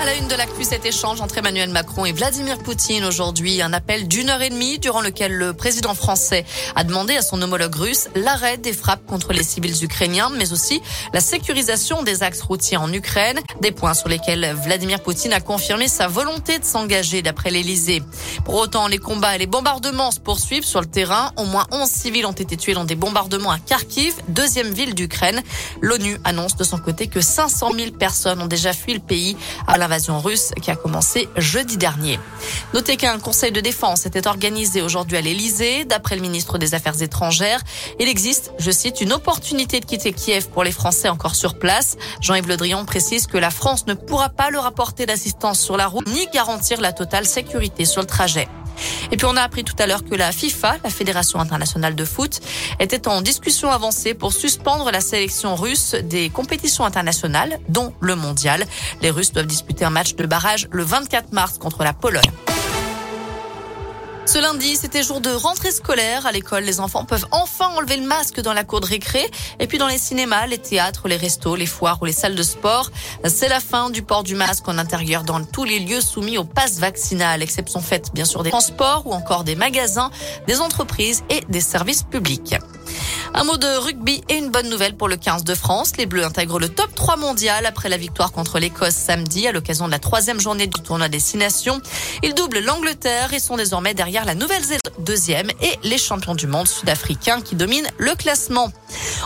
À la une de l'actu, cet échange entre Emmanuel Macron et Vladimir Poutine aujourd'hui, un appel d'une heure et demie durant lequel le président français a demandé à son homologue russe l'arrêt des frappes contre les civils ukrainiens, mais aussi la sécurisation des axes routiers en Ukraine, des points sur lesquels Vladimir Poutine a confirmé sa volonté de s'engager d'après l'Elysée. Pour autant, les combats et les bombardements se poursuivent sur le terrain. Au moins 11 civils ont été tués dans des bombardements à Kharkiv, deuxième ville d'Ukraine. L'ONU annonce de son côté que 500 000 personnes ont déjà fui le pays à la l'invasion russe qui a commencé jeudi dernier. Notez qu'un conseil de défense était organisé aujourd'hui à l'Elysée. D'après le ministre des Affaires étrangères, il existe, je cite, une opportunité de quitter Kiev pour les Français encore sur place. Jean-Yves Le Drian précise que la France ne pourra pas leur apporter d'assistance sur la route ni garantir la totale sécurité sur le trajet. Et puis on a appris tout à l'heure que la FIFA, la Fédération internationale de foot, était en discussion avancée pour suspendre la sélection russe des compétitions internationales, dont le mondial. Les Russes doivent disputer un match de barrage le 24 mars contre la Pologne. Ce lundi, c'était jour de rentrée scolaire. À l'école, les enfants peuvent enfin enlever le masque dans la cour de récré. Et puis dans les cinémas, les théâtres, les restos, les foires ou les salles de sport, c'est la fin du port du masque en intérieur dans tous les lieux soumis au pass vaccinal, exception faite bien sûr des transports ou encore des magasins, des entreprises et des services publics. Un mot de rugby et une bonne nouvelle pour le 15 de France. Les Bleus intègrent le top 3 mondial après la victoire contre l'Écosse samedi à l'occasion de la troisième journée du tournoi Destination. Ils doublent l'Angleterre et sont désormais derrière la Nouvelle-Zélande deuxième et les champions du monde sud-africains qui dominent le classement.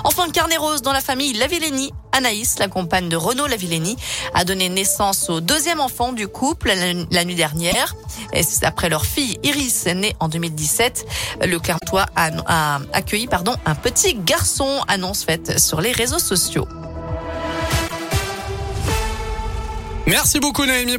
Enfin, carnet rose dans la famille Lavillenie. Anaïs, la compagne de Renaud Lavillenie, a donné naissance au deuxième enfant du couple la, nuit dernière. Et après leur fille Iris, née en 2017, le a, a accueilli pardon, un petit garçon, annonce faite sur les réseaux sociaux. Merci beaucoup Naomi.